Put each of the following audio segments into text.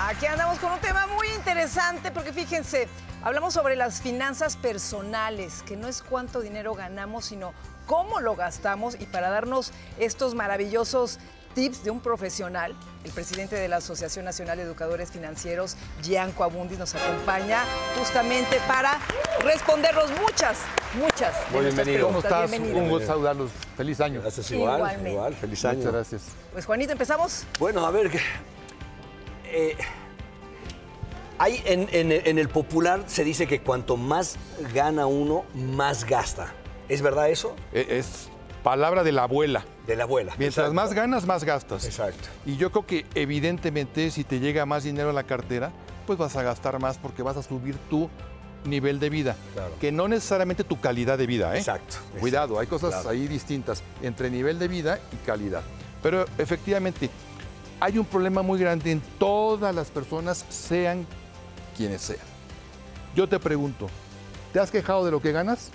Aquí andamos con un tema muy interesante porque fíjense, hablamos sobre las finanzas personales, que no es cuánto dinero ganamos, sino cómo lo gastamos y para darnos estos maravillosos tips de un profesional, el presidente de la Asociación Nacional de Educadores Financieros, Gianco Abundis, nos acompaña justamente para respondernos muchas, muchas Muy bienvenido. ¿Cómo estás? Bienvenido. Un gusto saludarlos. Feliz año. Gracias igual, Igualmente. igual, feliz Muchas año. gracias. Pues Juanito, ¿empezamos? Bueno, a ver, eh, hay en, en- en el popular se dice que cuanto más gana uno, más gasta. ¿Es verdad eso? Eh, Es palabra de la abuela. De la abuela. Mientras Exacto. más ganas, más gastas. Exacto. Y yo creo que evidentemente si te llega más dinero a la cartera, pues vas a gastar más porque vas a subir tu nivel de vida. Claro. Que no necesariamente tu calidad de vida, ¿eh? Exacto, Cuidado, hay cosas claro. ahí distintas entre nivel de vida y calidad. Pero efectivamente, hay un problema muy grande en todas las personas, sean quienes sean. Yo te pregunto, ¿te has quejado de lo que ganas?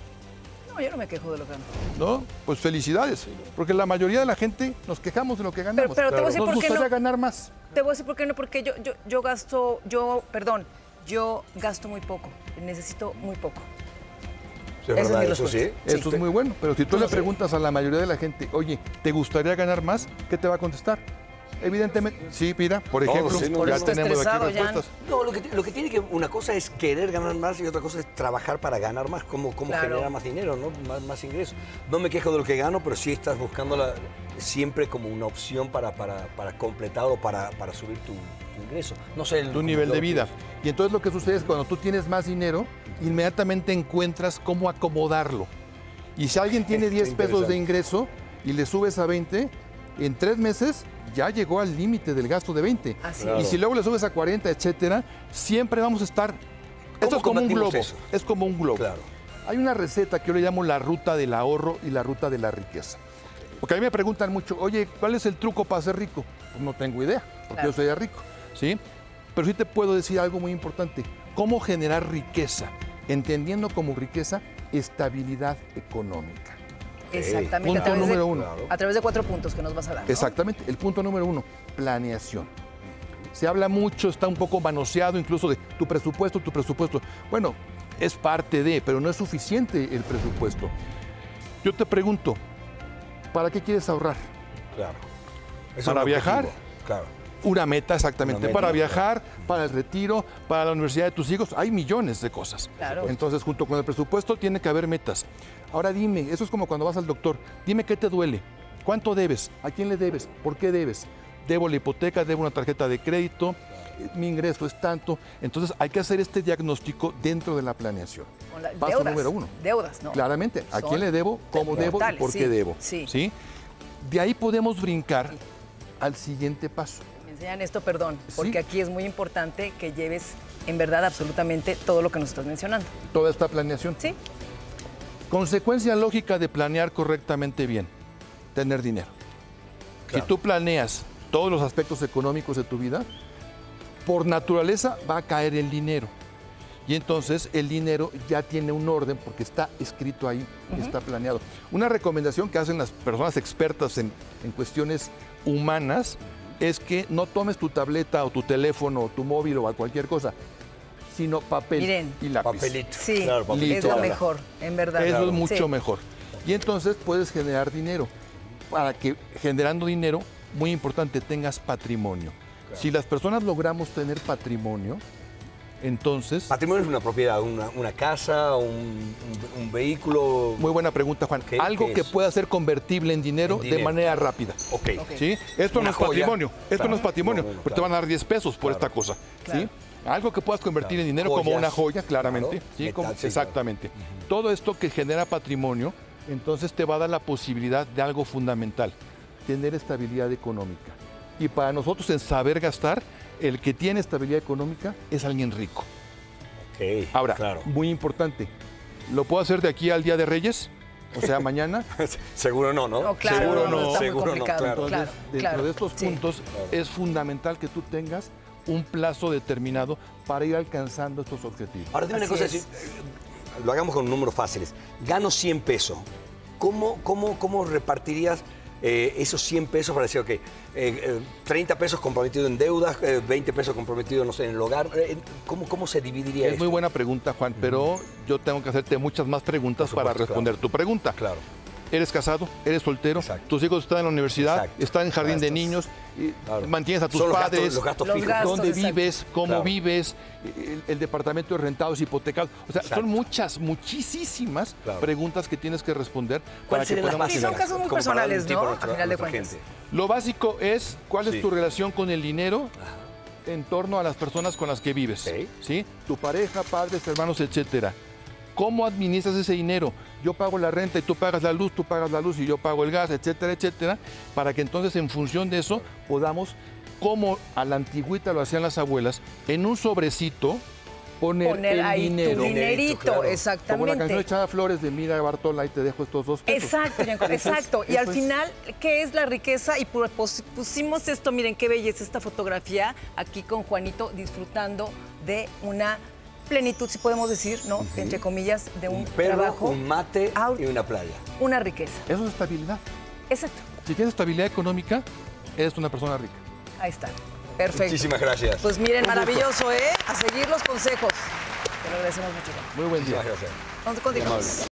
No, yo no me quejo de lo que gano. ¿No? Pues felicidades, porque la mayoría de la gente nos quejamos de lo que ganamos. pero te voy a decir nos por qué gustaría no. ganar más. Te voy a decir por qué no, porque yo, yo, yo gasto, yo, perdón, yo gasto muy poco, necesito muy poco. ¿Es Esa es verdad eso sí? Eso es muy bueno, pero si tú le preguntas a la mayoría de la gente, oye, ¿te gustaría ganar más? ¿Qué te va a contestar? Evidentemente, sí, mira, por No, ejemplo, sí, no, ya no. tenemos aquí respuestas. No, lo que, lo que tiene que, una cosa es querer ganar más y otra cosa es trabajar para ganar más, cómo, cómo Claro. generar más dinero, ¿no? Más, más ingresos. No me quejo de lo que gano, pero sí estás buscándola siempre como una opción para, para, para completar o para, para subir tu, tu ingreso. No sé, el- tu nivel de vida. Y entonces lo que sucede es que cuando tú tienes más dinero, inmediatamente encuentras cómo acomodarlo. Y si alguien tiene Qué 10 pesos de ingreso y le subes a 20, en tres meses ya llegó al límite del gasto de 20. Así Claro. Y si luego le subes a 40, etcétera, siempre vamos a estar... Esto es como un globo. eso? Es como un globo. Claro. Hay una receta que yo le llamo la ruta del ahorro y la ruta de la riqueza. Porque a mí me preguntan mucho, oye, ¿cuál es el truco para ser rico? Pues no tengo idea, porque Claro. yo soy ya rico, ¿sí? Pero sí te puedo decir algo muy importante, cómo generar riqueza, entendiendo como riqueza estabilidad económica. Exactamente. Punto a, través número de, uno. a través de cuatro puntos que nos vas a dar. ¿no? Exactamente. El punto número uno, planeación. Se habla mucho, está un poco manoseado incluso de tu presupuesto, tu presupuesto. Bueno, es parte de, pero no es suficiente el presupuesto. Yo te pregunto, ¿para qué quieres ahorrar? Claro. Es ¿Para viajar? objetivo, Claro. Una meta exactamente, Una meta, para claro. viajar, para el retiro, para la universidad de tus hijos, hay millones de cosas. Claro. Entonces, junto con el presupuesto tiene que haber metas. Ahora dime, eso es como cuando vas al doctor, dime qué te duele, cuánto debes, a quién le debes, por qué debes. Debo la hipoteca, debo una tarjeta de crédito, eh, mi ingreso es tanto. Entonces, hay que hacer este diagnóstico dentro de la planeación. Con la- Paso deudas, número uno. Deudas, ¿no? Claramente, ¿a Son quién le debo, cómo debo y por sí, qué debo? sí. De ahí podemos brincar al siguiente paso. Enseñan esto, perdón, porque Sí. aquí es muy importante que lleves en verdad absolutamente todo lo que nos estás mencionando. Toda esta planeación. ¿Sí? Consecuencia lógica de planear correctamente bien, tener dinero. Claro. Si tú planeas todos los aspectos económicos de tu vida, por naturaleza va a caer el dinero. Y entonces el dinero ya tiene un orden porque está escrito ahí, está planeado. Una recomendación que hacen las personas expertas en, en cuestiones humanas es que no tomes tu tableta o tu teléfono o tu móvil o cualquier cosa, sino papel Miren. y lápiz. Papelito. Sí, Claro, es papelito. lo Claro. mejor, en verdad. Eso Claro. es mucho Sí. mejor. Y entonces puedes generar dinero. Para que generando dinero, muy importante, tengas patrimonio. Si las personas logramos tener patrimonio, entonces... Patrimonio es una propiedad, una, una casa, un, un- un vehículo. Muy buena pregunta, Juan. ¿Qué- Algo qué que pueda ser convertible en dinero, En de manera rápida. Ok. ¿Sí? Esto Una no es joya. patrimonio. Esto Claro. no es patrimonio. Porque te van a dar 10 pesos por esta cosa. Claro. ¿Sí? Algo que puedas convertir en dinero como una joya, claramente. Claro. ¿sí? Metal, Como- sí, claro. exactamente. Todo esto que genera patrimonio, entonces te va a dar la posibilidad de algo fundamental, tener estabilidad económica. Y para nosotros en saber gastar, el que tiene estabilidad económica es alguien rico. Ok, Ahora, claro. muy importante, ¿lo puedo hacer de aquí al Día de Reyes? O sea, mañana. Seguro no, ¿no? No, claro, Seguro no, no. está muy Seguro no, claro. Entonces, Claro, dentro claro, de estos sí. puntos es fundamental que tú tengas un plazo determinado para ir alcanzando estos objetivos. Ahora dime una cosa, es. si- lo hagamos con números fáciles. Gano 100 pesos. ¿Cómo, cómo, cómo repartirías eh, esos 100 pesos para decir, ok, eh, eh, 30 pesos comprometidos en deudas, eh, 20 pesos comprometidos, no sé, en el hogar. eh, ¿cómo, ¿Cómo se dividiría Es esto? muy buena pregunta, Juan, pero yo tengo que hacerte muchas más preguntas para responder tu pregunta. Claro. ¿Eres casado? ¿Eres soltero? Exacto. ¿Tus hijos están en la universidad? Exacto. ¿Están en jardín de Gastos. niños? y Claro. ¿Mantienes a tus Son los gastos- padres? los gastos Los fijos. gastos. ¿Dónde exacto. vives? ¿Cómo Claro. vives? El, el departamento de rentados hipotecados. O sea, Exacto. son muchas, muchísimas Claro. preguntas que tienes que responder para ¿Cuáles que podamos Sí, son casos muy personales, ¿no? nuestra- A final de cuentas. gente. Lo básico es cuál Sí. es tu relación con el dinero en torno a las personas con las que vives. Ok. ¿sí? Tu pareja, padres, hermanos, etcétera. ¿Cómo administras ese dinero? Yo pago la renta y tú pagas la luz, tú pagas la luz y yo pago el gas, etcétera, etcétera, para que entonces en función de eso podamos, como a la antigüita lo hacían las abuelas, en un sobrecito poner, Poner el ahí dinero. tu dinerito, claro. Como la exactamente. canción de Chava Flores de Mira Bartola, ahí te dejo estos dos pesos. Exacto, exacto. Y al final, ¿qué es la riqueza? Y pu- pus- pusimos esto, miren qué belleza esta fotografía aquí con Juanito disfrutando de una plenitud, si podemos decir, ¿no? Entre comillas, de un, Un perro, trabajo, un mate out. y una playa. una riqueza. Eso es estabilidad. Exacto. Si tienes estabilidad económica, eres una persona rica. Ahí está. Perfecto. Muchísimas gracias. Pues miren, maravilloso, ¿eh? A seguir los consejos. Te lo agradecemos mucho. Muy buen día. Muchísimas gracias. Continuamos.